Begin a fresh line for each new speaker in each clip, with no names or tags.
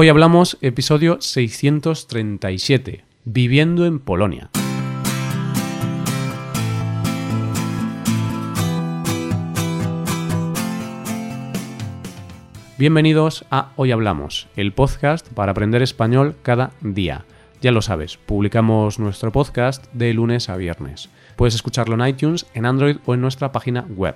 Hoy hablamos episodio 637, Viviendo en Polonia. Bienvenidos a Hoy Hablamos, el podcast para aprender español cada día. Ya lo sabes, publicamos nuestro podcast de lunes a viernes. Puedes escucharlo en iTunes, en Android o en nuestra página web.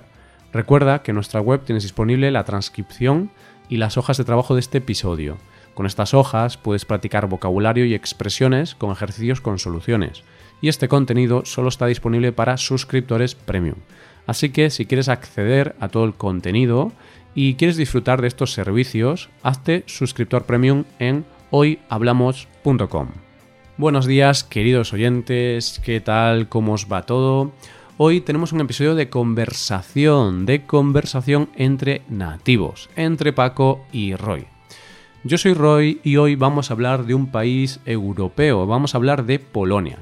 Recuerda que en nuestra web tienes disponible la transcripción y las hojas de trabajo de este episodio. Con estas hojas puedes practicar vocabulario y expresiones con ejercicios con soluciones. Y este contenido solo está disponible para suscriptores premium. Así que si quieres acceder a todo el contenido y quieres disfrutar de estos servicios, hazte suscriptor premium en hoyhablamos.com. Buenos días, queridos oyentes, ¿qué tal? ¿Cómo os va todo? Hoy tenemos un episodio de conversación, de conversación entre nativos, entre Paco y Roy. Yo soy Roy y hoy vamos a hablar de un país europeo, vamos a hablar de Polonia.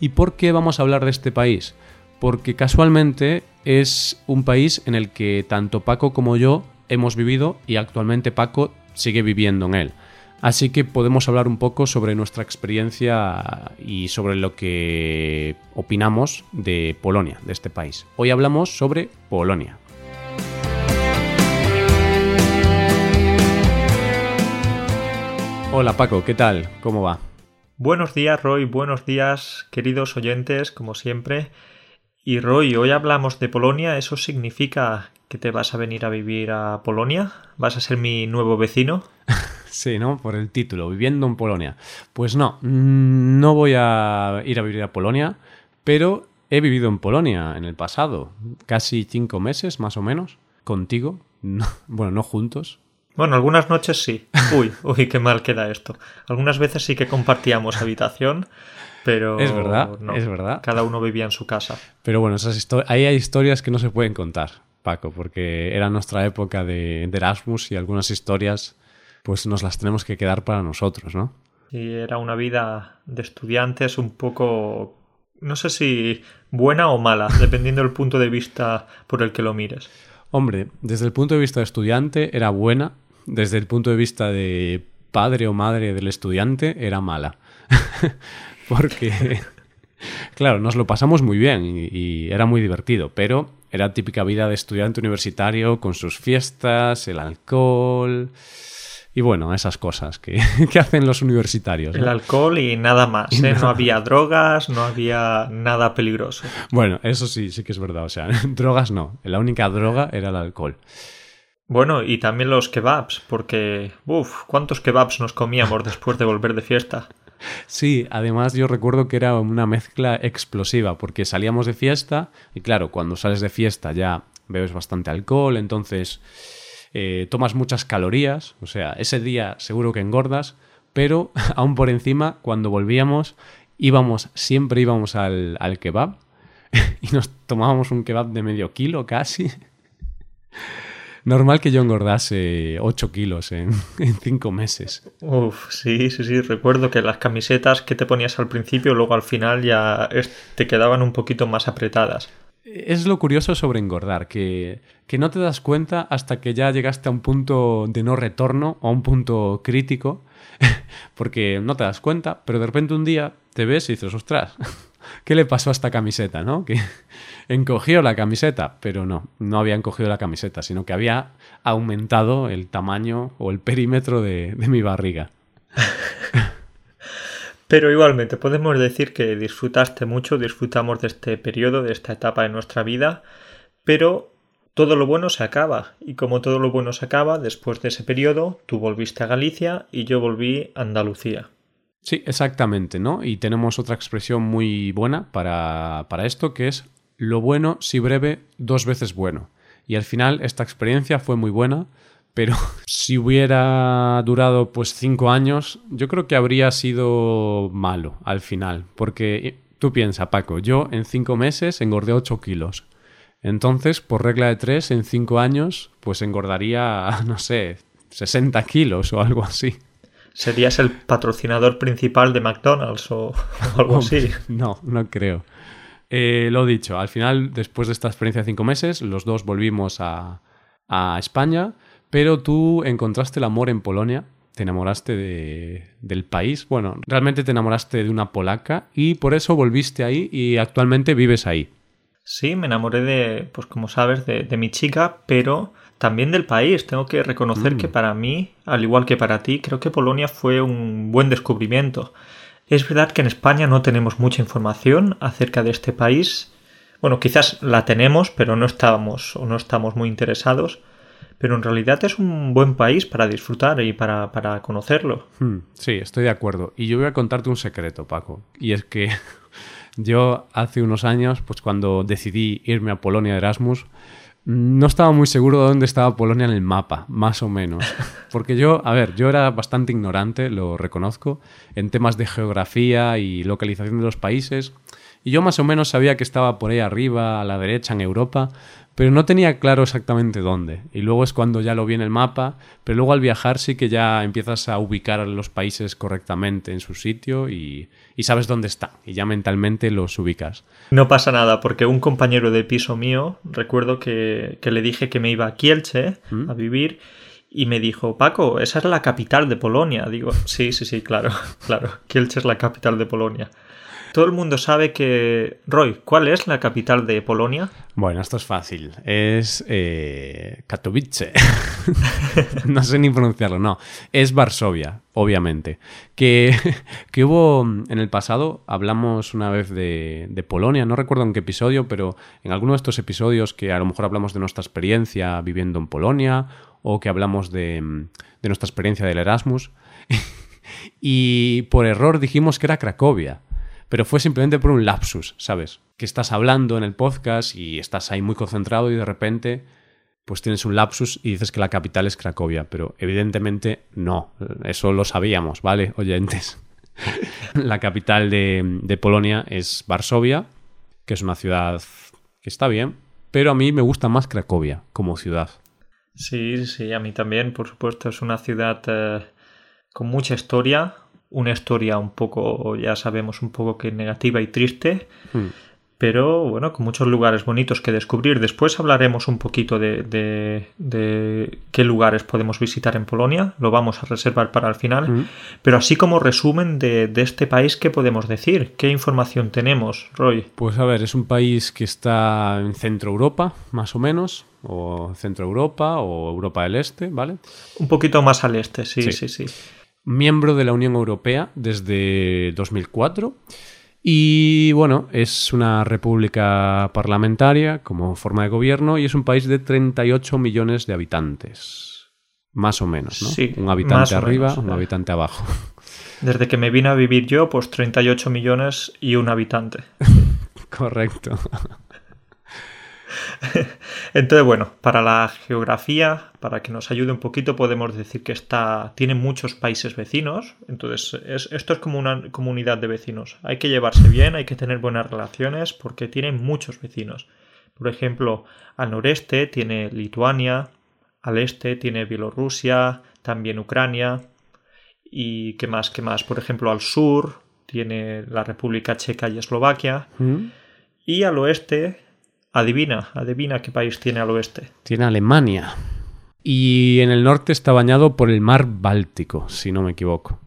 ¿Y por qué vamos a hablar de este país? Porque casualmente es un país en el que tanto Paco como yo hemos vivido y actualmente Paco sigue viviendo en él. Así que podemos hablar un poco sobre nuestra experiencia y sobre lo que opinamos de Polonia, de este país. Hoy hablamos sobre Polonia. Hola Paco, ¿qué tal? ¿Cómo va?
Buenos días Roy, buenos días queridos oyentes, como siempre. Y Roy, hoy hablamos de Polonia, ¿eso significa que te vas a venir a vivir a Polonia? ¿Vas a ser mi nuevo vecino?
sí, ¿no? Por el título, viviendo en Polonia. Pues no, no voy a ir a vivir a Polonia, pero he vivido en Polonia en el pasado, casi cinco meses más o menos, contigo. bueno, no juntos,
bueno, algunas noches sí. Uy, uy, qué mal queda esto. Algunas veces sí que compartíamos habitación, pero
es verdad, es verdad.
Cada uno vivía en su casa.
Pero bueno, esas ahí hay historias que no se pueden contar, Paco, porque era nuestra época de, Erasmus y algunas historias, pues nos las tenemos que quedar para nosotros, ¿no?
Y era una vida de estudiantes un poco, no sé si buena o mala, dependiendo del punto de vista por el que lo mires.
Hombre, desde el punto de vista de estudiante era buena, desde el punto de vista de padre o madre del estudiante, era mala. Porque, claro, nos lo pasamos muy bien y, era muy divertido, pero era típica vida de estudiante universitario con sus fiestas, el alcohol y bueno, esas cosas que, hacen los universitarios.
El alcohol y nada más. ¿eh? No había drogas, no había nada peligroso.
Bueno, eso sí, sí que es verdad. O sea, drogas no. La única droga era el alcohol.
Bueno, y también los kebabs, porque, uff, ¿cuántos kebabs nos comíamos después de volver de fiesta?
Sí, además yo recuerdo que era una mezcla explosiva, porque salíamos de fiesta y claro, cuando sales de fiesta ya bebes bastante alcohol, entonces eh, tomas muchas calorías, o sea, ese día seguro que engordas, pero aún por encima, cuando volvíamos, íbamos, siempre íbamos al, al kebab y nos tomábamos un kebab de medio kilo casi normal que yo engordase 8 kilos en, 5 meses.
Uf, sí, sí, sí. Recuerdo que las camisetas que te ponías al principio, luego al final ya te quedaban un poquito más apretadas.
Es lo curioso sobre engordar, que, que no te das cuenta hasta que ya llegaste a un punto de no retorno, a un punto crítico, porque no te das cuenta, pero de repente un día te ves y dices, ostras, ¿qué le pasó a esta camiseta? ¿no? Que encogió la camiseta, pero no, no había encogido la camiseta, sino que había aumentado el tamaño o el perímetro de, mi barriga.
Pero igualmente podemos decir que disfrutaste mucho, disfrutamos de este periodo, de esta etapa de nuestra vida, pero todo lo bueno se acaba, y como todo lo bueno se acaba, después de ese periodo, tú volviste a Galicia y yo volví a Andalucía.
Sí, exactamente, ¿no? Y tenemos otra expresión muy buena para, para esto, que es lo bueno, si breve, dos veces bueno. Y al final esta experiencia fue muy buena, pero si hubiera durado pues cinco años, yo creo que habría sido malo al final. Porque eh, tú piensa, Paco, yo en cinco meses engordé ocho kilos. Entonces, por regla de tres, en cinco años, pues engordaría, no sé, 60 kilos o algo así.
¿Serías el patrocinador principal de McDonald's o, algo así?
No, no creo. Eh, lo dicho, al final, después de esta experiencia de cinco meses, los dos volvimos a, a España, pero tú encontraste el amor en Polonia te enamoraste de, del país. Bueno, realmente te enamoraste de una polaca y por eso volviste ahí y actualmente vives ahí.
Sí, me enamoré de, pues como sabes, de, mi chica, pero también del país. Tengo que reconocer que mm. para mí, al igual que para ti, creo que Polonia fue un buen descubrimiento. Es verdad que en España no tenemos mucha información acerca de este país. Bueno, quizás la tenemos, pero no estábamos o no estamos muy interesados. Pero en realidad es un buen país para disfrutar y para, para conocerlo.
Hmm, sí, estoy de acuerdo. Y yo voy a contarte un secreto, Paco. Y es que yo hace unos años, pues cuando decidí irme a Polonia de Erasmus, no estaba muy seguro de dónde estaba Polonia en el mapa, más o menos. Porque yo, a ver, yo era bastante ignorante, lo reconozco, en temas de geografía y localización de los países. Y yo más o menos sabía que estaba por ahí arriba, a la derecha, en Europa, pero no tenía claro exactamente dónde. Y luego es cuando ya lo vi en el mapa, pero luego al viajar sí que ya empiezas a ubicar a los países correctamente en su sitio y, sabes dónde están y ya mentalmente los ubicas.
No pasa nada, porque un compañero de piso mío, recuerdo que, le dije que me iba a Kielce ¿Mm? a vivir y me dijo, Paco, esa es la capital de Polonia. Digo, sí, sí, sí, claro, claro, Kielce es la capital de Polonia. Todo el mundo sabe que... Roy, ¿cuál es la capital de Polonia?
Bueno, esto es fácil. Es eh, Katowice. no sé ni pronunciarlo, no. Es Varsovia, obviamente. Que, que hubo en el pasado, hablamos una vez de, de, Polonia, no recuerdo en qué episodio, pero en alguno de estos episodios que a lo mejor hablamos de nuestra experiencia viviendo en Polonia o que hablamos de, de nuestra experiencia del Erasmus. y por error dijimos que era Cracovia pero fue simplemente por un lapsus, ¿sabes? Que estás hablando en el podcast y estás ahí muy concentrado y de repente pues tienes un lapsus y dices que la capital es Cracovia, pero evidentemente no, eso lo sabíamos, ¿vale, oyentes? la capital de, Polonia es Varsovia, que es una ciudad que está bien, pero a mí me gusta más Cracovia como ciudad.
Sí, sí, a mí también, por supuesto, es una ciudad eh, con mucha historia, una historia un poco, ya sabemos, un poco que negativa y triste, hmm. pero bueno, con muchos lugares bonitos que descubrir. Después hablaremos un poquito de, de, qué lugares podemos visitar en Polonia, lo vamos a reservar para el final, hmm. pero así como resumen de, de, este país, ¿qué podemos decir? ¿Qué información tenemos, Roy?
Pues a ver, es un país que está en Centro Europa, más o menos, o Centro Europa o Europa del Este, ¿vale?
Un poquito más al este, sí. sí. sí
miembro de la Unión Europea desde 2004 y bueno, es una república parlamentaria como forma de gobierno y es un país de 38 millones de habitantes. Más o menos, ¿no?
Sí,
un habitante arriba, un habitante abajo.
Desde que me vine a vivir yo, pues 38 millones y un habitante.
Correcto.
Entonces, bueno, para la geografía, para que nos ayude un poquito, podemos decir que está, tiene muchos países vecinos. Entonces, esto es como una comunidad de vecinos. Hay que llevarse bien, hay que tener buenas relaciones porque tiene muchos vecinos. Por ejemplo, al noreste tiene Lituania, al este tiene Bielorrusia, también Ucrania. ¿Y qué más? ¿Qué más? Por ejemplo, al sur tiene la República Checa y Eslovaquia. Mm. Y al oeste Adivina, adivina qué país tiene al oeste.
Tiene Alemania. Y en el norte está bañado por el mar Báltico, si no me equivoco.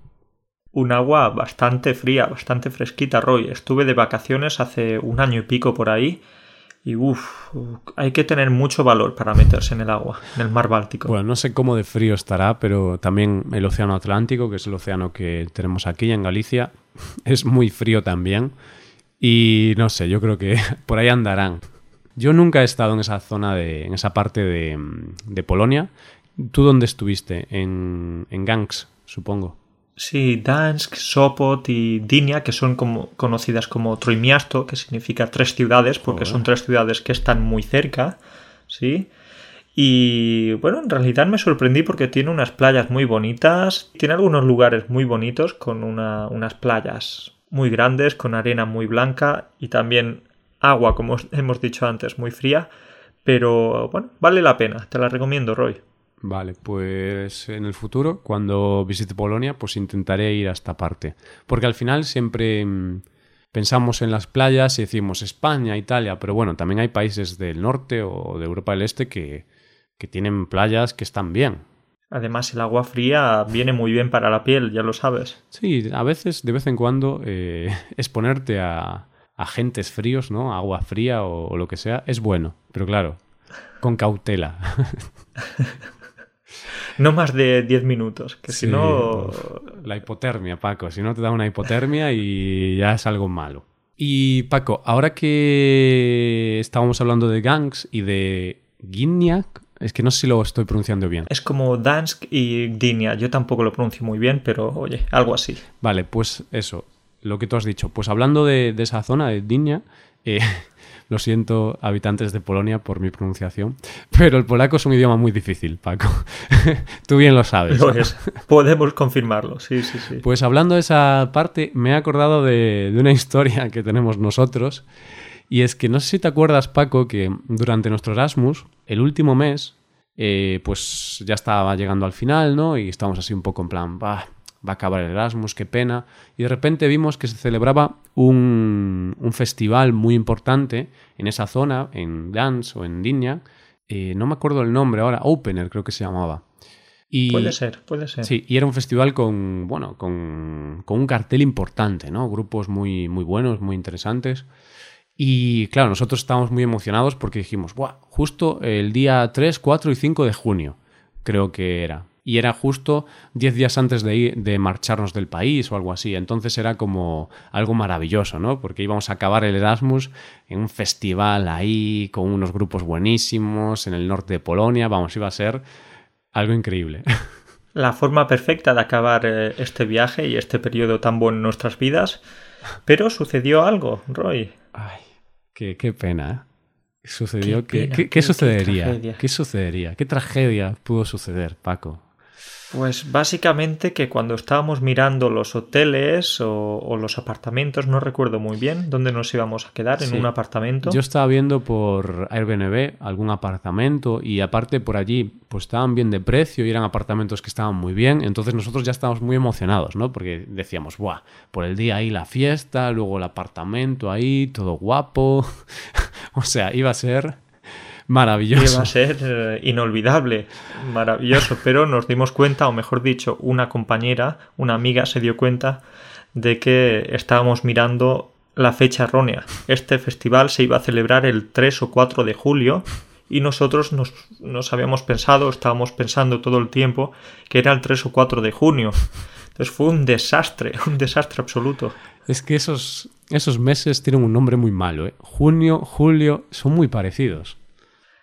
Un agua bastante fría, bastante fresquita, Roy. Estuve de vacaciones hace un año y pico por ahí y uff, hay que tener mucho valor para meterse en el agua, en el mar Báltico.
Bueno, no sé cómo de frío estará, pero también el Océano Atlántico, que es el océano que tenemos aquí en Galicia, es muy frío también. Y no sé, yo creo que por ahí andarán. Yo nunca he estado en esa zona, de, en esa parte de, de Polonia. ¿Tú dónde estuviste? En, en Gansk, supongo.
Sí, Dansk, Sopot y Dinia, que son como, conocidas como Troimiasto, que significa tres ciudades, porque son tres ciudades que están muy cerca, ¿sí? Y bueno, en realidad me sorprendí porque tiene unas playas muy bonitas, tiene algunos lugares muy bonitos con una, unas playas muy grandes, con arena muy blanca y también agua, como hemos dicho antes, muy fría, pero bueno, vale la pena, te la recomiendo, Roy.
Vale, pues en el futuro, cuando visite Polonia, pues intentaré ir a esta parte. Porque al final siempre mm, pensamos en las playas y decimos España, Italia, pero bueno, también hay países del norte o de Europa del Este que, que tienen playas que están bien.
Además, el agua fría viene muy bien para la piel, ya lo sabes.
Sí, a veces, de vez en cuando, eh, exponerte a, agentes fríos, ¿no? Agua fría o, lo que sea, es bueno. Pero claro, con cautela.
no más de 10 minutos, que si no...
La hipotermia, Paco. Si no te da una hipotermia y ya es algo malo. Y Paco, ahora que estábamos hablando de gangs y de Gignac, es que no sé si lo estoy pronunciando bien.
Es como Dansk y Gdynia. Yo tampoco lo pronuncio muy bien, pero oye, algo así.
Vale, pues eso, lo que tú has dicho. Pues hablando de, esa zona, de Gdynia, eh, lo siento, habitantes de Polonia, por mi pronunciación, pero el polaco es un idioma muy difícil, Paco. Tú bien lo sabes.
Lo es. Podemos confirmarlo, sí, sí, sí.
Pues hablando de esa parte, me he acordado de, una historia que tenemos nosotros. Y es que no sé si te acuerdas, Paco, que durante nuestro Erasmus, el último mes, eh, pues ya estaba llegando al final, ¿no? Y estábamos así un poco en plan, va a acabar el Erasmus, qué pena. Y de repente vimos que se celebraba un, un festival muy importante en esa zona, en Dance o en Dinya. Eh, no me acuerdo el nombre ahora, Opener creo que se llamaba.
Y, puede ser, puede ser.
Sí, y era un festival con, bueno, con, con, un cartel importante, ¿no? Grupos muy, muy buenos, muy interesantes. Y claro, nosotros estábamos muy emocionados porque dijimos, ¡buah! Justo el día 3, 4 y 5 de junio, creo que era y era justo 10 días antes de, de marcharnos del país o algo así. Entonces era como algo maravilloso, ¿no? Porque íbamos a acabar el Erasmus en un festival ahí con unos grupos buenísimos en el norte de Polonia. Vamos, iba a ser algo increíble.
La forma perfecta de acabar eh, este viaje y este periodo tan bueno en nuestras vidas. Pero sucedió algo, Roy.
Ay, qué, qué pena, ¿eh? Sucedió ¿Qué, ¿qué, sucedería? ¿Qué sucedería? ¿Qué tragedia pudo suceder, Paco?
Pues básicamente que cuando estábamos mirando los hoteles o, los apartamentos, no recuerdo muy bien dónde nos íbamos a quedar, en un apartamento.
Yo estaba viendo por Airbnb algún apartamento y aparte por allí pues estaban bien de precio y eran apartamentos que estaban muy bien, entonces nosotros ya estábamos muy emocionados, ¿no? Porque decíamos, ¡buah! Por el día ahí la fiesta, luego el apartamento ahí, todo guapo. o sea, iba a ser Maravilloso.
Iba a ser eh, inolvidable, maravilloso, pero nos dimos cuenta, o mejor dicho, una compañera, una amiga se dio cuenta de que estábamos mirando la fecha errónea. Este festival se iba a celebrar el 3 o 4 de julio y nosotros nos, nos habíamos pensado, estábamos pensando todo el tiempo que era el 3 o 4 de junio. Entonces fue un desastre, un desastre absoluto.
Es que esos, esos meses tienen un nombre muy malo. ¿eh? Junio, julio, son muy parecidos.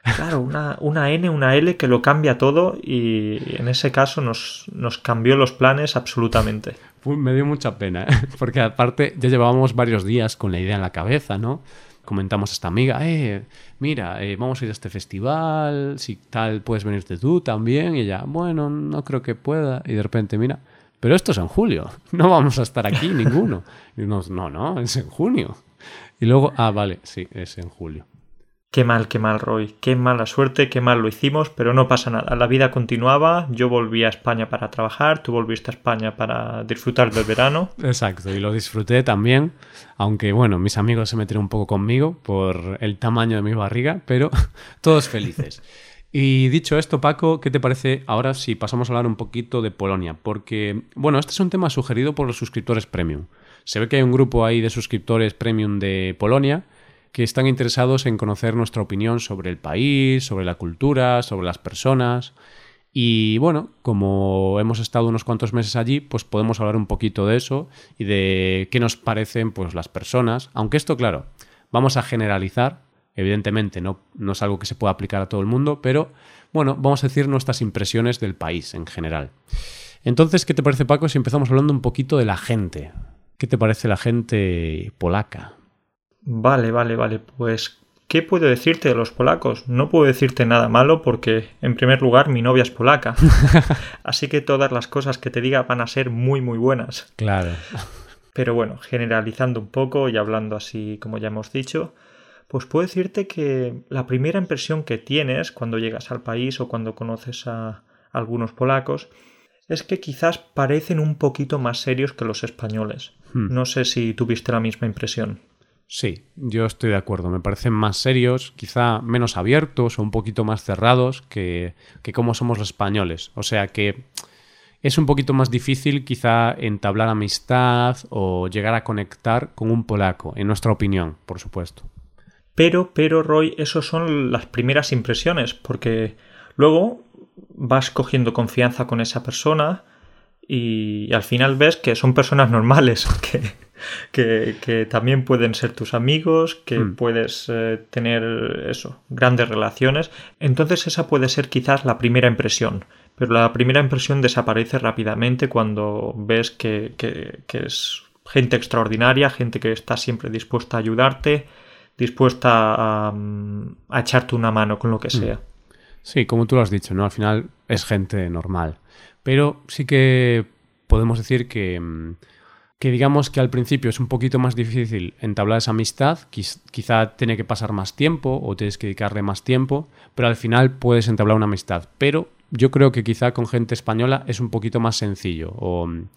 Claro, una, una, N, una L que lo cambia todo y en ese caso nos, nos cambió los planes absolutamente.
me dio mucha pena, ¿eh? porque aparte ya llevábamos varios días con la idea en la cabeza, ¿no? Comentamos a esta amiga, eh, mira, eh, vamos a ir a este festival, si tal puedes venirte tú también, y ella, bueno, no creo que pueda, y de repente, mira, pero esto es en julio, no vamos a estar aquí ninguno. Y unos, no, no, es en junio. Y luego, ah, vale, sí, es en julio.
Qué mal, qué mal, Roy. Qué mala suerte, qué mal lo hicimos, pero no pasa nada. La vida continuaba. Yo volví a España para trabajar, tú volviste a España para disfrutar del verano.
Exacto, y lo disfruté también. Aunque, bueno, mis amigos se metieron un poco conmigo por el tamaño de mi barriga, pero todos felices. Y dicho esto, Paco, ¿qué te parece ahora si pasamos a hablar un poquito de Polonia? Porque, bueno, este es un tema sugerido por los suscriptores premium. Se ve que hay un grupo ahí de suscriptores premium de Polonia que están interesados en conocer nuestra opinión sobre el país, sobre la cultura, sobre las personas. Y bueno, como hemos estado unos cuantos meses allí, pues podemos hablar un poquito de eso y de qué nos parecen pues las personas. Aunque esto, claro, vamos a generalizar. Evidentemente no, no es algo que se pueda aplicar a todo el mundo, pero bueno, vamos a decir nuestras impresiones del país en general. Entonces, ¿qué te parece, Paco, si empezamos hablando un poquito de la gente? ¿Qué te parece la gente polaca?
Vale, vale, vale. Pues, ¿qué puedo decirte de los polacos? No puedo decirte nada malo porque, en primer lugar, mi novia es polaca. Así que todas las cosas que te diga van a ser muy, muy buenas.
Claro.
Pero bueno, generalizando un poco y hablando así como ya hemos dicho, pues puedo decirte que la primera impresión que tienes cuando llegas al país o cuando conoces a algunos polacos es que quizás parecen un poquito más serios que los españoles. Hmm. No sé si tuviste la misma impresión.
Sí, yo estoy de acuerdo. Me parecen más serios, quizá menos abiertos o un poquito más cerrados que, que como somos los españoles. O sea que es un poquito más difícil quizá entablar amistad o llegar a conectar con un polaco, en nuestra opinión, por supuesto.
Pero, pero, Roy, esos son las primeras impresiones, porque luego vas cogiendo confianza con esa persona y al final ves que son personas normales, que, que, también pueden ser tus amigos, que hmm. puedes eh, tener eso, grandes relaciones. Entonces esa puede ser quizás la primera impresión, pero la primera impresión desaparece rápidamente cuando ves que, que es gente extraordinaria, gente que está siempre dispuesta a ayudarte, dispuesta a, a echarte una mano con lo que hmm. sea.
Sí, como tú lo has dicho, ¿no? Al final es gente normal. Pero sí que podemos decir que mm, que digamos que al principio es un poquito más difícil entablar esa amistad, quizá tiene que pasar más tiempo o tienes que dedicarle más tiempo, pero al final puedes entablar una amistad. Pero yo creo que quizá con gente española es un poquito más sencillo, o en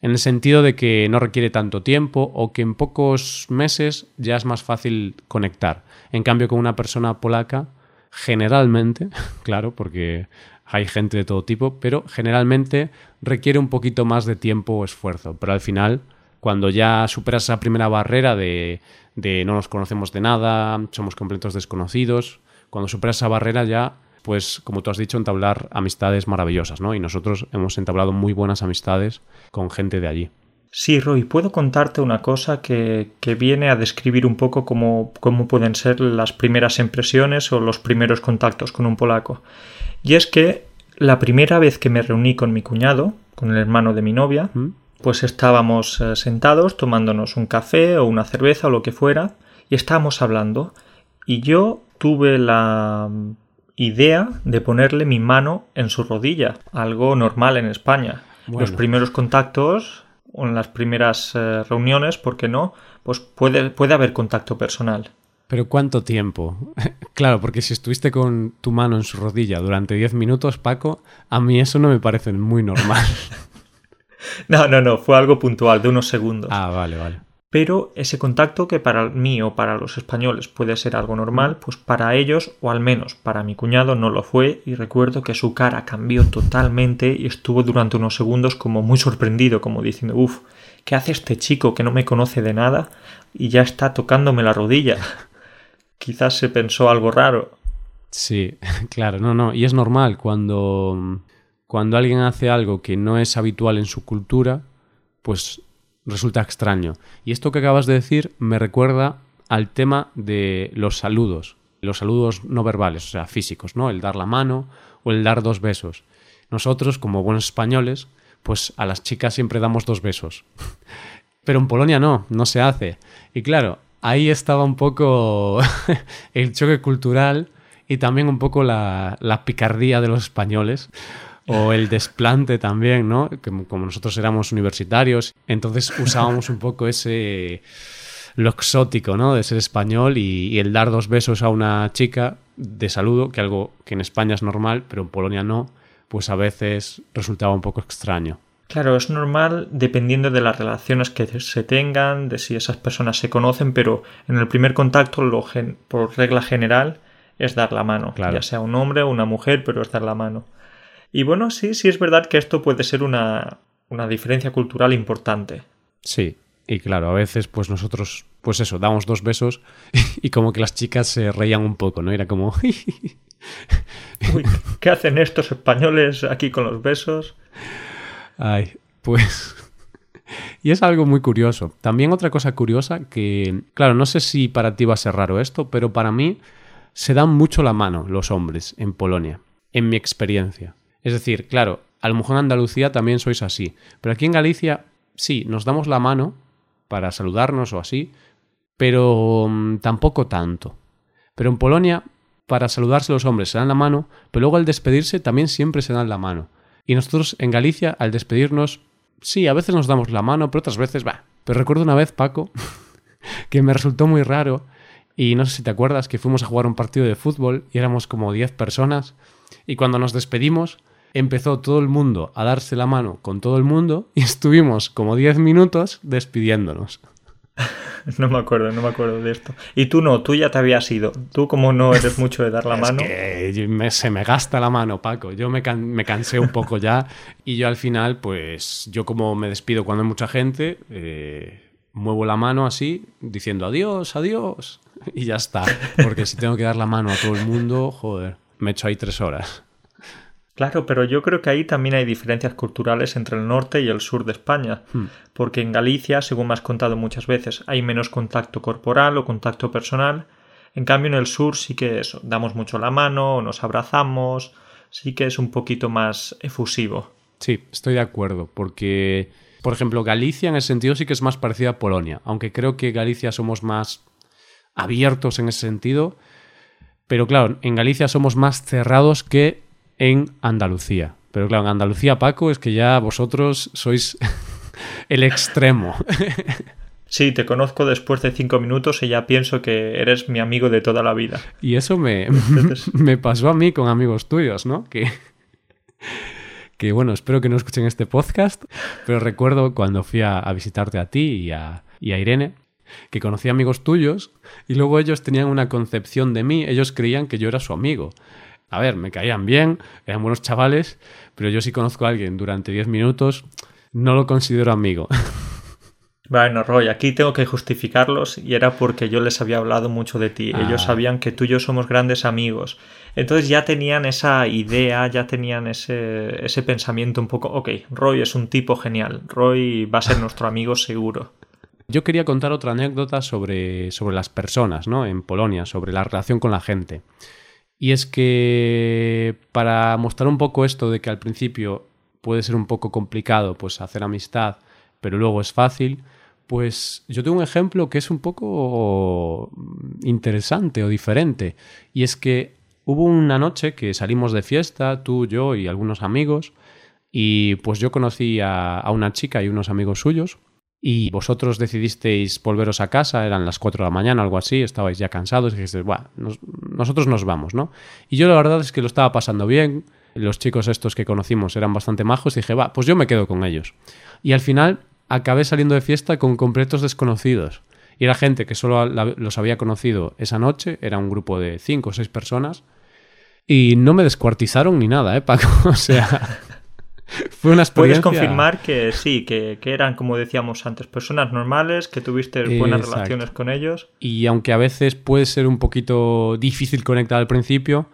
el sentido de que no requiere tanto tiempo o que en pocos meses ya es más fácil conectar. En cambio, con una persona polaca, generalmente, claro, porque hay gente de todo tipo, pero generalmente requiere un poquito más de tiempo o esfuerzo. Pero al final, cuando ya superas esa primera barrera de, de no nos conocemos de nada, somos completos desconocidos, cuando superas esa barrera ya pues como tú has dicho, entablar amistades maravillosas, ¿no? Y nosotros hemos entablado muy buenas amistades con gente de allí.
Sí, Roy, puedo contarte una cosa que, que viene a describir un poco cómo, cómo, pueden ser las primeras impresiones o los primeros contactos con un polaco. Y es que la primera vez que me reuní con mi cuñado, con el hermano de mi novia, ¿Mm? pues estábamos eh, sentados tomándonos un café o una cerveza o lo que fuera, y estábamos hablando, y yo tuve la idea de ponerle mi mano en su rodilla, algo normal en España. Los primeros contactos o en las primeras eh, reuniones, ¿por qué no? Pues puede, puede haber contacto personal.
Pero ¿cuánto tiempo? claro, porque si estuviste con tu mano en su rodilla durante 10 minutos, Paco, a mí eso no me parece muy normal.
no, no, no, fue algo puntual, de unos segundos.
Ah, vale, vale.
Pero ese contacto que para mí o para los españoles puede ser algo normal, pues para ellos, o al menos para mi cuñado, no lo fue, y recuerdo que su cara cambió totalmente y estuvo durante unos segundos como muy sorprendido, como diciendo, uff, ¿qué hace este chico que no me conoce de nada y ya está tocándome la rodilla? quizás se pensó algo raro.
Sí, claro, no, no. Y es normal cuando, cuando alguien hace algo que no es habitual en su cultura, pues resulta extraño. Y esto que acabas de decir me recuerda al tema de los saludos, los saludos no verbales, o sea, físicos, ¿no? El dar la mano o el dar dos besos. Nosotros, como buenos españoles, pues a las chicas siempre damos dos besos. Pero en Polonia no, no se hace. Y claro, ahí estaba un poco el choque cultural y también un poco la, picardía de los españoles o el desplante también, ¿no? Como, nosotros éramos universitarios, entonces usábamos un poco ese lo exótico, ¿no? De ser español y, y, el dar dos besos a una chica de saludo, que algo que en España es normal, pero en Polonia no, pues a veces resultaba un poco extraño.
Claro, es normal dependiendo de las relaciones que se tengan, de si esas personas se conocen, pero en el primer contacto, lo por regla general, es dar la mano, ya sea un hombre o una mujer, pero es dar la mano. Y bueno, sí, sí es verdad que esto puede ser una, una diferencia cultural importante.
Sí, y claro, a veces pues nosotros, pues eso, damos dos besos y como que las chicas se reían un poco, ¿no? Era como...
Uy, ¿Qué hacen estos españoles aquí con los besos?
Ay, pues... y es algo muy curioso. También otra cosa curiosa que, claro, no sé si para ti va a ser raro esto, pero para mí se dan mucho la mano los hombres en Polonia, en mi experiencia. Es decir, claro, a lo mejor en Andalucía también sois así, pero aquí en Galicia sí, nos damos la mano para saludarnos o así, pero mm, tampoco tanto. Pero en Polonia, para saludarse los hombres se dan la mano, pero luego al despedirse también siempre se dan la mano. Y nosotros en Galicia, al despedirnos, sí, a veces nos damos la mano, pero otras veces va. Pero recuerdo una vez, Paco, que me resultó muy raro. Y no sé si te acuerdas que fuimos a jugar un partido de fútbol y éramos como 10 personas. Y cuando nos despedimos, empezó todo el mundo a darse la mano con todo el mundo y estuvimos como 10 minutos despidiéndonos.
No me acuerdo, no me acuerdo de esto. Y tú no, tú ya te habías ido. Tú como no eres mucho de dar la mano.
Que se me gasta la mano, Paco. Yo me, me, cansé un poco ya y yo al final, pues yo como me despido cuando hay mucha gente, eh, muevo la mano así, diciendo adiós, adiós. Y ya está. Porque si tengo que dar la mano a todo el mundo, joder, me echo ahí tres horas.
Claro, pero yo creo que ahí también hay diferencias culturales entre el norte y el sur de España, hmm. porque en Galicia, según me has contado muchas veces, hay menos contacto corporal o contacto personal, en cambio en el sur sí que eso, damos mucho la mano, nos abrazamos, sí que es un poquito más efusivo.
Sí, estoy de acuerdo, porque, por ejemplo, Galicia en ese sentido sí que es más parecida a Polonia, aunque creo que Galicia somos más abiertos en ese sentido, pero claro, en Galicia somos más cerrados que en Andalucía. Pero claro, en Andalucía, Paco, es que ya vosotros sois el extremo.
Sí, te conozco después de cinco minutos y ya pienso que eres mi amigo de toda la vida.
Y eso me, me pasó a mí con amigos tuyos, ¿no? Que, que bueno, espero que no escuchen este podcast, pero recuerdo cuando fui a, visitarte a ti y a, y a Irene, que conocí amigos tuyos y luego ellos tenían una concepción de mí, ellos creían que yo era su amigo a ver, me caían bien, eran buenos chavales, pero yo si conozco a alguien durante 10 minutos, no lo considero amigo.
Bueno, Roy, aquí tengo que justificarlos y era porque yo les había hablado mucho de ti. Ellos ah. sabían que tú y yo somos grandes amigos. Entonces ya tenían esa idea, ya tenían ese, ese pensamiento un poco, ok, Roy es un tipo genial, Roy va a ser nuestro amigo seguro.
Yo quería contar otra anécdota sobre, sobre las personas, ¿no? En Polonia, sobre la relación con la gente. Y es que para mostrar un poco esto de que al principio puede ser un poco complicado pues hacer amistad, pero luego es fácil, pues yo tengo un ejemplo que es un poco interesante o diferente. Y es que hubo una noche que salimos de fiesta, tú, yo y algunos amigos, y pues yo conocí a, a una chica y unos amigos suyos, y vosotros decidisteis volveros a casa, eran las 4 de la mañana, algo así, estabais ya cansados y dijisteis, bueno, nosotros nos vamos, ¿no? Y yo la verdad es que lo estaba pasando bien, los chicos estos que conocimos eran bastante majos y dije, va, pues yo me quedo con ellos. Y al final acabé saliendo de fiesta con completos desconocidos. Y era gente que solo los había conocido esa noche, era un grupo de 5 o 6 personas, y no me descuartizaron ni nada, ¿eh, Paco? o sea... Fue una experiencia.
Puedes confirmar que sí, que, eran, como decíamos antes, personas normales, que tuviste buenas relaciones con ellos.
Y aunque a veces puede ser un poquito difícil conectar al principio,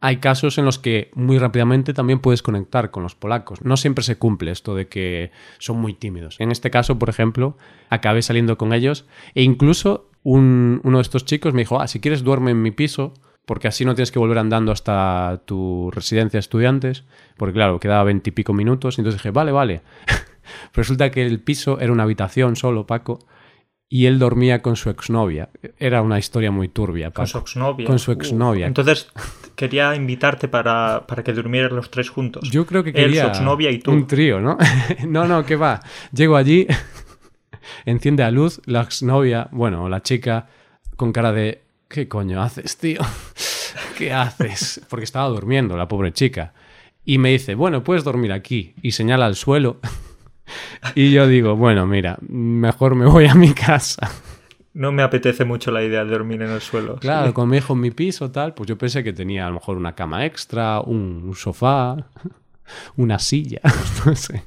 hay casos en los que muy rápidamente también puedes conectar con los polacos. No siempre se cumple esto de que son muy tímidos. En este caso, por ejemplo, acabé saliendo con ellos e incluso uno de estos chicos me dijo, ah, si quieres duerme en mi piso porque así no tienes que volver andando hasta tu residencia de estudiantes, porque claro, quedaba veintipico minutos, y entonces dije, vale, vale. Resulta que el piso era una habitación solo, Paco, y él dormía con su exnovia. Era una historia muy turbia. Paco.
Con su exnovia.
Con su exnovia.
entonces quería invitarte para, para, que durmieran los tres juntos.
Yo creo que quería
él, su exnovia y tú.
un trío, ¿no? no, no, ¿qué va? Llego allí, enciende la luz, la exnovia, bueno, la chica, con cara de ¿qué coño haces, tío? ¿Qué haces? Porque estaba durmiendo la pobre chica. Y me dice, bueno, puedes dormir aquí. Y señala al suelo. y yo digo, bueno, mira, mejor me voy a mi casa.
No me apetece mucho la idea de dormir en el suelo.
Claro, como me dijo en mi piso, tal, pues yo pensé que tenía a lo mejor una cama extra, un sofá, una silla, no sé.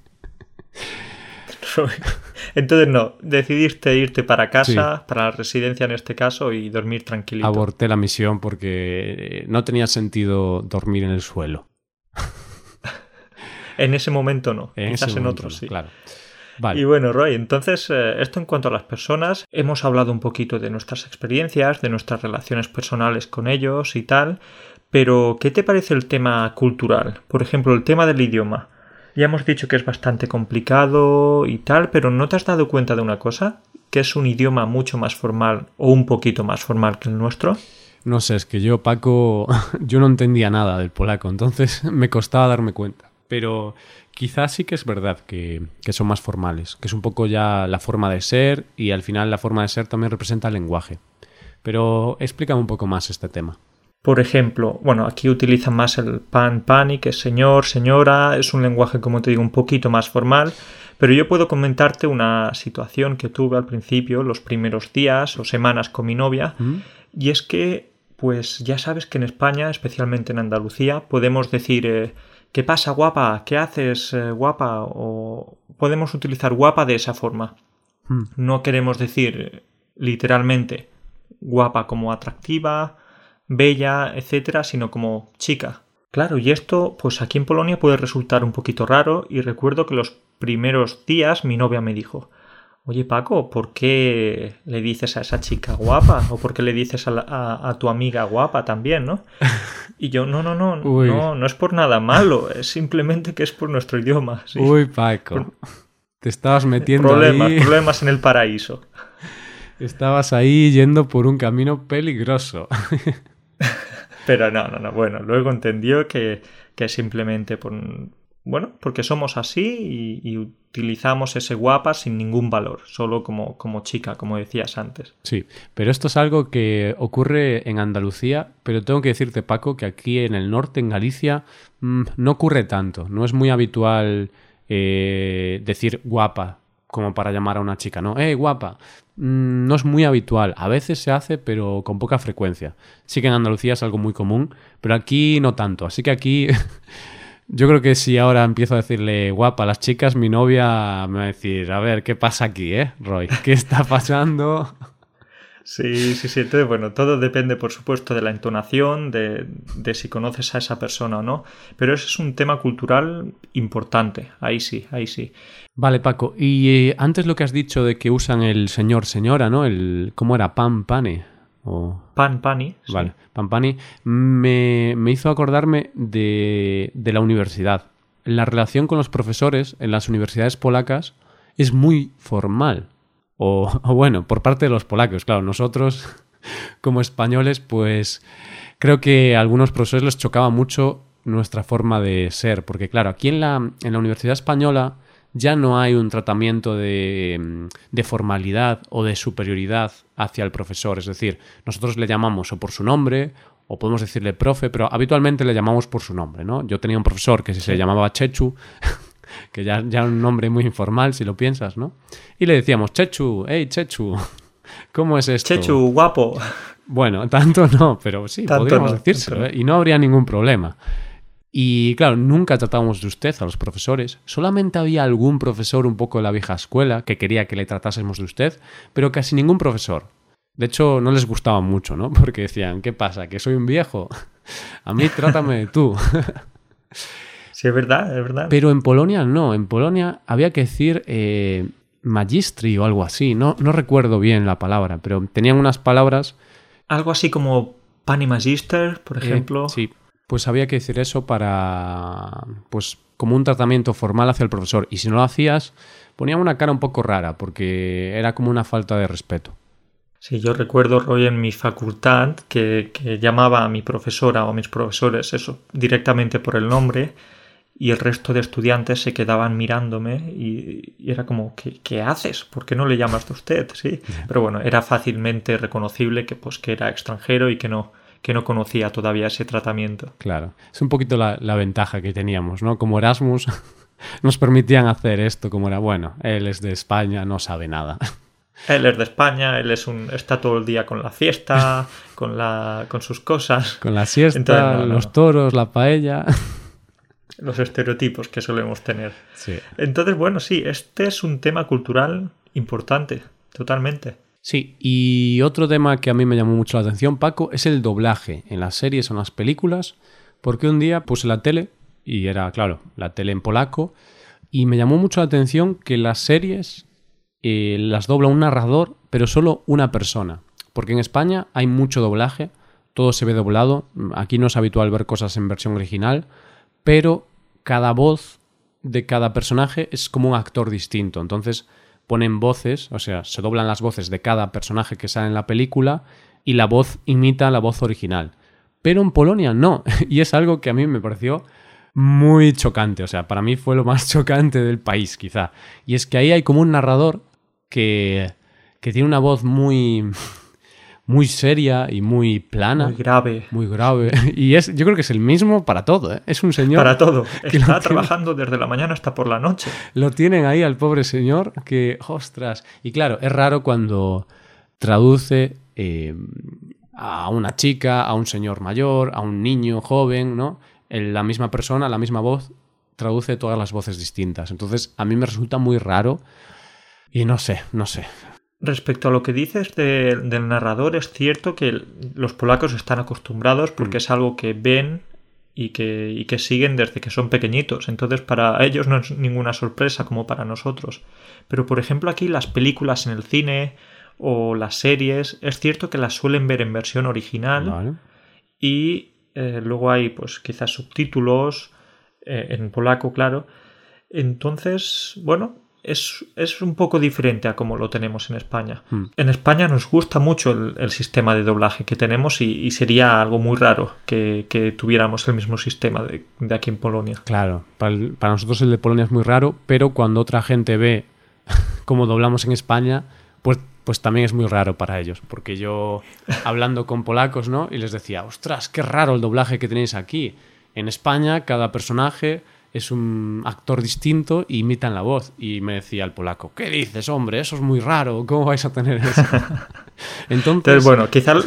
Entonces no, decidiste irte para casa, para la residencia en este caso, y dormir tranquilito.
Aborté la misión porque eh, no tenía sentido dormir en el suelo.
en ese momento no, en quizás en otros sí.
Claro.
Y bueno, Roy, entonces eh, esto en cuanto a las personas, hemos hablado un poquito de nuestras experiencias, de nuestras relaciones personales con ellos y tal, pero ¿qué te parece el tema cultural? Por ejemplo, el tema del idioma. Ya hemos dicho que es bastante complicado y tal, pero ¿no te has dado cuenta de una cosa? Que es un idioma mucho más formal o un poquito más formal que el nuestro.
No sé, es que yo, Paco, yo no entendía nada del polaco, entonces me costaba darme cuenta. Pero quizás sí que es verdad que, que, son más formales, que es un poco ya la forma de ser y al final la forma de ser también representa el lenguaje. Pero explícame un poco más este tema.
Por ejemplo, bueno, aquí utilizan más el pan, pani, que es señor, señora, es un lenguaje, como te digo, un poquito más formal, Pero yo puedo comentarte una situación que tuve al principio, los primeros días o semanas con mi novia,
¿Mm?
y es que, pues ya sabes que en España, especialmente en Andalucía, podemos decir eh, ¿qué pasa guapa? ¿Qué haces eh, guapa? o podemos utilizar guapa de esa forma.
Mm.
No queremos decir literalmente guapa como atractiva, bella, etcétera, sino como chica. Claro, y esto, pues aquí en Polonia puede resultar un poquito raro, y recuerdo que los primeros días mi novia me dijo, Oye Paco, ¿por qué le dices a esa chica guapa? ¿O por qué le dices a, la- a- a tu amiga guapa también, no? Y yo, no, no, no,
Uy.
no, no es por nada malo, es simplemente que es por nuestro idioma. sí.
Uy, Paco. Te estabas metiendo
problemas,
ahí.
problemas en el paraíso.
Estabas ahí yendo por un camino peligroso.
Pero no, no, no. Bueno, luego entendió que, que simplemente. Bueno, porque somos así y, y utilizamos ese guapa sin ningún valor, solo como, como chica, como decías antes.
Sí, pero esto es algo que ocurre en Andalucía, pero tengo que decirte, Paco, que aquí en el norte, en Galicia, mm, no ocurre tanto. No es muy habitual eh, decir guapa como para llamar a una chica, ¿no? ¡Eh, guapa! Mm, no es muy habitual. A veces se hace, pero con poca frecuencia. Sí que en Andalucía es algo muy común, pero aquí no tanto. Así que aquí yo creo que si ahora empiezo a decirle guapa a las chicas, mi novia me va a decir, a ver, ¿qué pasa aquí, eh, Roy? ¿Qué está pasando?
Sí, sí, sí. Entonces, bueno, todo depende, por supuesto, de la entonación, de, de si conoces a esa persona o no. Pero ese es un tema cultural importante. Ahí sí, ahí sí.
Vale, Paco. Y eh, antes lo que has dicho de que usan el señor, señora, ¿no? El, ¿Cómo era? Pan, pane. O...
Pan, pani. sí.
Vale, pan, pani. Me, me hizo acordarme de, de la universidad. La relación con los profesores en las universidades polacas es muy formal. O, o bueno, por parte de los polacos. Claro, nosotros como españoles, pues creo que a algunos profesores les chocaba mucho nuestra forma de ser. Porque claro, aquí en la, en la Universidad Española ya no hay un tratamiento de, de formalidad o de superioridad hacia el profesor. Es decir, nosotros le llamamos o por su nombre o podemos decirle profe, pero habitualmente le llamamos por su nombre, ¿no? Yo tenía un profesor que se llamaba Chechu, que ya, ya un nombre muy informal si lo piensas, ¿no? Y le decíamos, Chechu, hey Chechu, ¿cómo es esto?
Chechu, guapo.
Bueno, tanto no, pero sí,
Tanto
podríamos
no,
decírselo, ¿eh? y no habría ningún problema. Y claro, nunca tratábamos de usted a los profesores. Solamente había algún profesor un poco de la vieja escuela que quería que le tratásemos de usted, pero casi ningún profesor. De hecho, no les gustaba mucho, ¿no? Porque decían, ¿qué pasa? ¿Que soy un viejo? A mí trátame de tú.
Sí, es verdad, es verdad.
Pero en Polonia no. En Polonia había que decir eh, magistri o algo así. No, no recuerdo bien la palabra, pero tenían unas palabras
Algo así como pani magister, por
Eh,
ejemplo.
sí, pues había que decir eso para, pues como un tratamiento formal hacia el profesor. Y si no lo hacías, ponían una cara un poco rara, porque era como una falta de respeto.
Sí, yo recuerdo, Roy, en mi facultad que, que llamaba a mi profesora o a mis profesores eso directamente por el nombre y el resto de estudiantes se quedaban mirándome y, y era como, ¿qué, qué haces? ¿Por qué no le llamas de usted? Sí, pero bueno, era fácilmente reconocible que, pues, que era extranjero y que no, que no conocía todavía ese tratamiento.
Claro, es un poquito la, la ventaja que teníamos, ¿no? Como Erasmus nos permitían hacer esto, como era, bueno, él es de España, no sabe nada.
Él es de España, él es un, está todo el día con la fiesta, con, la, con sus cosas,
Con la siesta,
Entonces, no,
los
no.
toros, la paella.
Los estereotipos que solemos tener.
Sí.
Entonces, bueno, sí, este es un tema cultural importante, totalmente.
Sí, y otro tema que a mí me llamó mucho la atención, Paco, es el doblaje en las series o en las películas, porque un día puse la tele, y era, claro, la tele en polaco, y me llamó mucho la atención que las series eh, las dobla un narrador, pero solo una persona. Porque en España hay mucho doblaje, todo se ve doblado, aquí no es habitual ver cosas en versión original, pero cada voz de cada personaje es como un actor distinto. Entonces ponen voces, o sea, se doblan las voces de cada personaje que sale en la película y la voz imita la voz original. Pero en Polonia no, y es algo que a mí me pareció muy chocante, o sea, para mí fue lo más chocante del país, quizá. Y es que ahí hay como un narrador que, que tiene una voz muy, muy seria y muy plana.
Muy grave.
Muy grave. Y es, yo creo que es el mismo para todo. ¿eh? Es un señor.
Para todo. Está trabajando desde la mañana hasta por la noche.
Lo tienen ahí al pobre señor que, ostras. Y claro, es raro cuando traduce eh, a una chica, a un señor mayor, a un niño joven, ¿no? La misma persona, la misma voz, traduce todas las voces distintas. Entonces, a mí me resulta muy raro. Y no sé, no sé.
Respecto a lo que dices del narrador, es cierto que los polacos están acostumbrados porque mm. es algo que ven y que, y que siguen desde que son pequeñitos. Entonces, para ellos no es ninguna sorpresa como para nosotros. Pero, por ejemplo, aquí las películas en el cine o las series, es cierto que las suelen ver en versión original y eh, luego hay, pues, quizás subtítulos eh, en polaco, claro. Entonces, bueno, es, un poco diferente a como lo tenemos en España. Hmm. En España nos gusta mucho el, sistema de doblaje que tenemos y, sería algo muy raro que, tuviéramos el mismo sistema de, aquí en Polonia.
Claro, para, nosotros el de Polonia es muy raro, pero cuando otra gente ve cómo doblamos en España, pues, pues también es muy raro para ellos. Porque yo, hablando con polacos, ¿no? Y les decía, ostras, qué raro el doblaje que tenéis aquí. En España, cada personaje es un actor distinto y imitan la voz. Y me decía el polaco, ¿qué dices, hombre? Eso es muy raro, ¿cómo vais a tener eso?
Entonces, bueno, quizás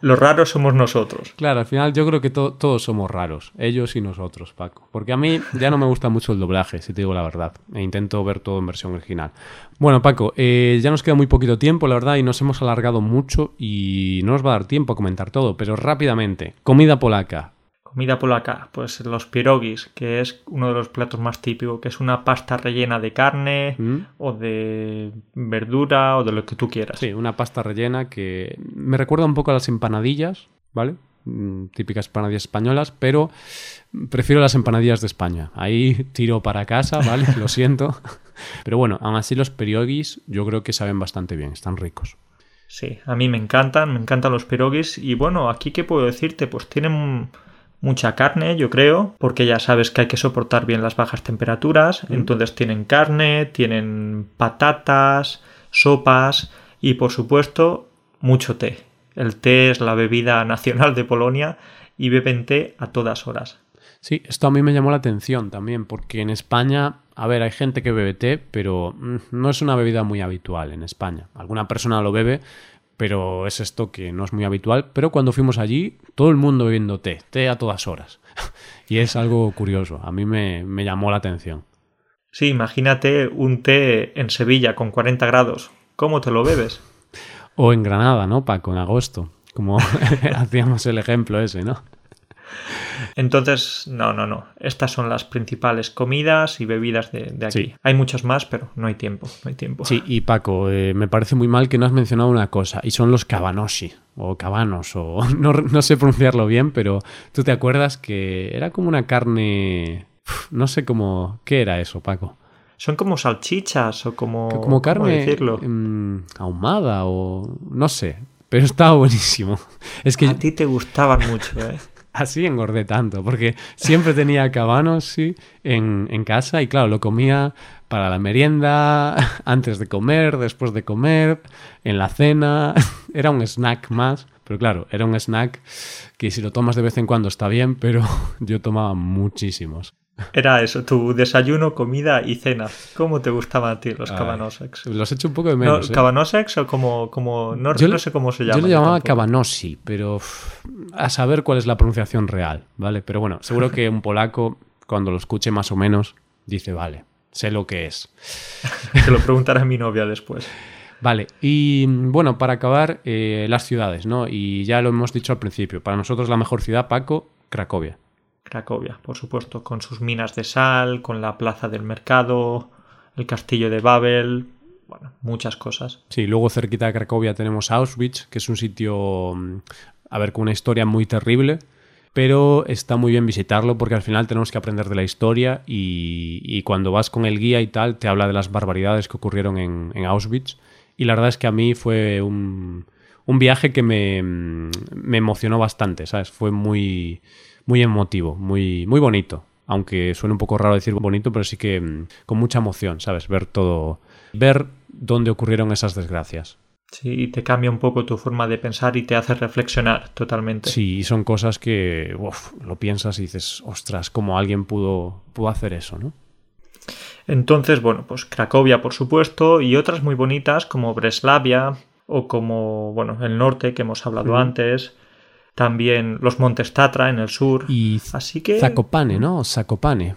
los raros somos nosotros.
Claro, al final yo creo que todos somos raros, ellos y nosotros, Paco. Porque a mí ya no me gusta mucho el doblaje, si te digo la verdad. E intento ver todo en versión original. Bueno, Paco, eh, ya nos queda muy poquito tiempo, la verdad, y nos hemos alargado mucho y no nos va a dar tiempo a comentar todo, pero rápidamente. Comida polaca.
Comida polaca, pues los pierogis, que es uno de los platos más típicos, que es una pasta rellena de carne mm. o de verdura o de lo que tú quieras.
Sí, una pasta rellena que me recuerda un poco a las empanadillas, ¿vale? Mm, típicas empanadillas españolas, pero prefiero las empanadillas de España. Ahí tiro para casa, ¿vale? Lo siento. Pero bueno, aún así los pierogis yo creo que saben bastante bien, están ricos.
Sí, a mí me encantan, me encantan los pierogis y bueno, aquí qué puedo decirte, pues tienen mucha carne, yo creo, porque ya sabes que hay que soportar bien las bajas temperaturas, entonces tienen carne, tienen patatas, sopas y por supuesto mucho té. El té es la bebida nacional de Polonia y beben té a todas horas.
Sí, esto a mí me llamó la atención también, porque en España, a ver, hay gente que bebe té, pero mm, no es una bebida muy habitual en España. Alguna persona lo bebe, pero es esto que no es muy habitual. Pero cuando fuimos allí, todo el mundo bebiendo té, té a todas horas. y es algo curioso, a mí me, me, llamó la atención.
Sí, imagínate un té en Sevilla con 40 grados. ¿Cómo te lo bebes?
o en Granada, ¿no, Paco? En agosto, como hacíamos el ejemplo ese, ¿no?
Entonces, no, no, no. Estas son las principales comidas y bebidas de, aquí. Hay muchas más, pero no hay tiempo, no hay tiempo.
Sí, y Paco, eh, me parece muy mal que no has mencionado una cosa, y son los cabanoshi, o cabanos, o no, sé pronunciarlo bien, pero tú te acuerdas que era como una carne... No sé cómo... ¿Qué era eso, Paco?
son como salchichas o como
como carne em, ahumada o no sé pero estaba buenísimo es que
a ti te gustaban mucho eh
así engordé tanto, porque siempre tenía cabanos sí, en, en, casa y claro, lo comía para la merienda, antes de comer, después de comer, en la cena, era un snack más, pero claro, era un snack que si lo tomas de vez en cuando está bien, pero yo tomaba muchísimos.
Era eso, tu desayuno, comida y cena. ¿Cómo te gustaban a ti los cabanosex?
Los echo un poco de menos.
¿No, ¿Cabanosex o como.? como no, no, sé cómo se llama.
Yo lo llamaba cabanosi, pero a saber cuál es la pronunciación real, ¿vale? Pero bueno, seguro que un polaco, cuando lo escuche más o menos, dice, vale, sé lo que es.
Te lo preguntará mi novia después.
Vale, y bueno, para acabar, eh, las ciudades, ¿no? Y ya lo hemos dicho al principio. Para nosotros la mejor ciudad, Paco, Cracovia.
Cracovia, por supuesto, con sus minas de sal, con la plaza del mercado, el castillo de Babel, bueno, muchas cosas.
Sí, luego cerquita de Cracovia tenemos Auschwitz, que es un sitio, mm, a ver, con una historia muy terrible, pero está muy bien visitarlo porque al final tenemos que aprender de la historia y, cuando vas con el guía y tal, te habla de las barbaridades que ocurrieron en, Auschwitz. Y la verdad es que a mí fue un, un viaje que me, mm, me emocionó bastante, ¿sabes? Fue muy muy emotivo, muy, muy bonito. Aunque suene un poco raro decir bonito, pero sí que mm, con mucha emoción, ¿sabes? Ver todo, ver dónde ocurrieron esas desgracias.
Sí, y te cambia un poco tu forma de pensar y te hace reflexionar totalmente.
Sí, son cosas que lo piensas y dices, ostras, ¿cómo alguien pudo, pudo hacer eso, ¿no?
Entonces, bueno, pues Cracovia, por supuesto, y otras muy bonitas como Breslavia o como, bueno, el norte que hemos hablado antes, también los Montes Tatra en el sur.
Y Así que... Zacopane, ¿no? Zacopane.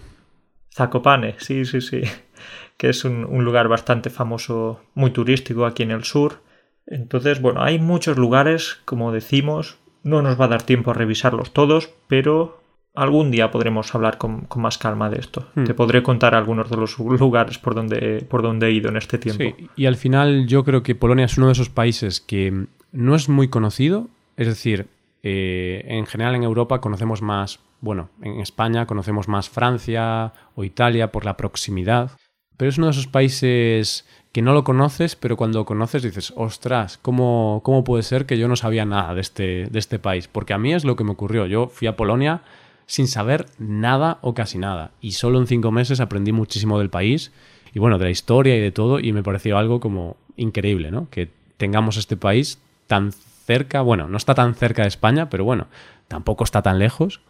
Zacopane, sí, sí, sí, que es un, un lugar bastante famoso, muy turístico aquí en el sur. Entonces, bueno, hay muchos lugares, como decimos, no nos va a dar tiempo a revisarlos todos, pero algún día podremos hablar con, más calma de esto. Hmm. Te podré contar algunos de los lugares por donde, por donde he ido en este tiempo.
Sí, y al final yo creo que Polonia es uno de esos países que no es muy conocido, es decir, eh, en general en Europa conocemos más, bueno, en España conocemos más Francia o Italia por la proximidad, pero es uno de esos países que no lo conoces, pero cuando lo conoces dices, ostras, ¿cómo, ¿cómo puede ser que yo no sabía nada de este, de este país? Porque a mí es lo que me ocurrió. Yo fui a Polonia sin saber nada o casi nada. Y solo en cinco meses aprendí muchísimo del país y bueno, de la historia y de todo. Y me pareció algo como increíble, ¿no? Que tengamos este país tan cerca, bueno, no está tan cerca de España, pero bueno, tampoco está tan lejos.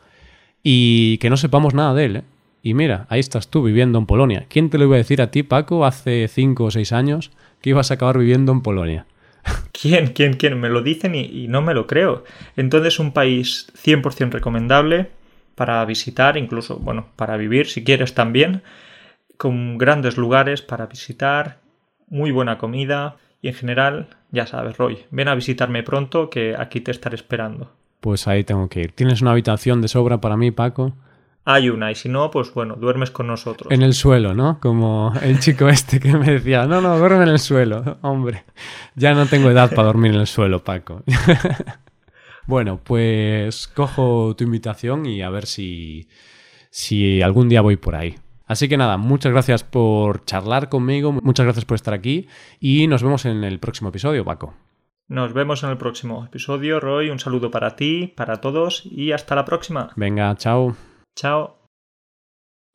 Y que no sepamos nada de él, ¿eh? Y mira, ahí estás tú viviendo en Polonia. ¿Quién te lo iba a decir a ti, Paco, hace cinco o seis años que ibas a acabar viviendo en Polonia?
¿Quién? ¿Quién? ¿Quién? Me lo dicen y, no me lo creo. Entonces, un país 100% recomendable para visitar, incluso, bueno, para vivir si quieres también, con grandes lugares para visitar, muy buena comida y en general, ya sabes, Roy, ven a visitarme pronto que aquí te estaré esperando.
Pues ahí tengo que ir. ¿Tienes una habitación de sobra para mí, Paco?
hay una, y si no, pues bueno, duermes con nosotros.
En el suelo, ¿no? Como el chico este que me decía, no, no, duerme en el suelo. Hombre, ya no tengo edad para dormir en el suelo, Paco. bueno, pues cojo tu invitación y a ver si, si algún día voy por ahí. Así que nada, muchas gracias por charlar conmigo, muchas gracias por estar aquí y nos vemos en el próximo episodio, Paco.
Nos vemos en el próximo episodio, Roy. Un saludo para ti, para todos y hasta la próxima.
Venga, chao.
Chao.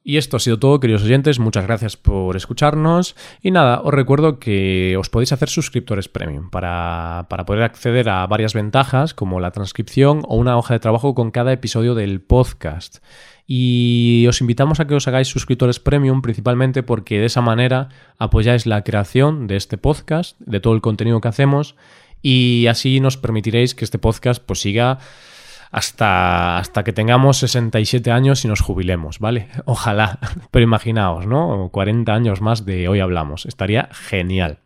Y esto ha sido todo, queridos oyentes. Muchas gracias por escucharnos. Y nada, os recuerdo que os podéis hacer suscriptores premium para, para, poder acceder a varias ventajas como la transcripción o una hoja de trabajo con cada episodio del podcast. Y os invitamos a que os hagáis suscriptores premium principalmente porque de esa manera apoyáis la creación de este podcast, de todo el contenido que hacemos y así nos permitiréis que este podcast pues siga hasta, hasta que tengamos 67 años y nos jubilemos, ¿vale? Ojalá, pero imaginaos, ¿no? 40 años más de hoy hablamos, estaría genial.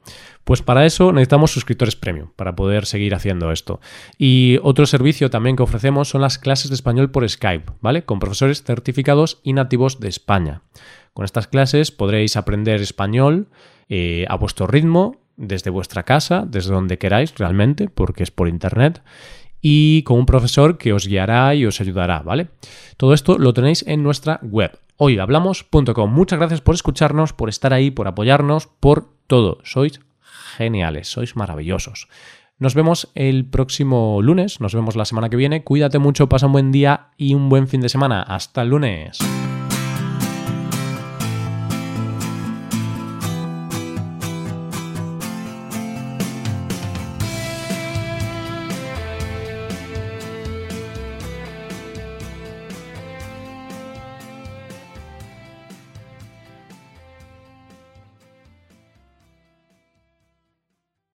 Pues para eso necesitamos suscriptores premium, para poder seguir haciendo esto. Y otro servicio también que ofrecemos son las clases de español por Skype, ¿vale? Con profesores certificados y nativos de España. Con estas clases podréis aprender español eh, a vuestro ritmo, desde vuestra casa, desde donde queráis realmente, porque es por internet y con un profesor que os guiará y os ayudará, ¿vale? Todo esto lo tenéis en nuestra web, hoyhablamos.com. Muchas gracias por escucharnos, por estar ahí, por apoyarnos, por todo. Sois geniales, sois maravillosos. Nos vemos el próximo lunes, nos vemos la semana que viene. Cuídate mucho, pasa un buen día y un buen fin de semana. Hasta el lunes.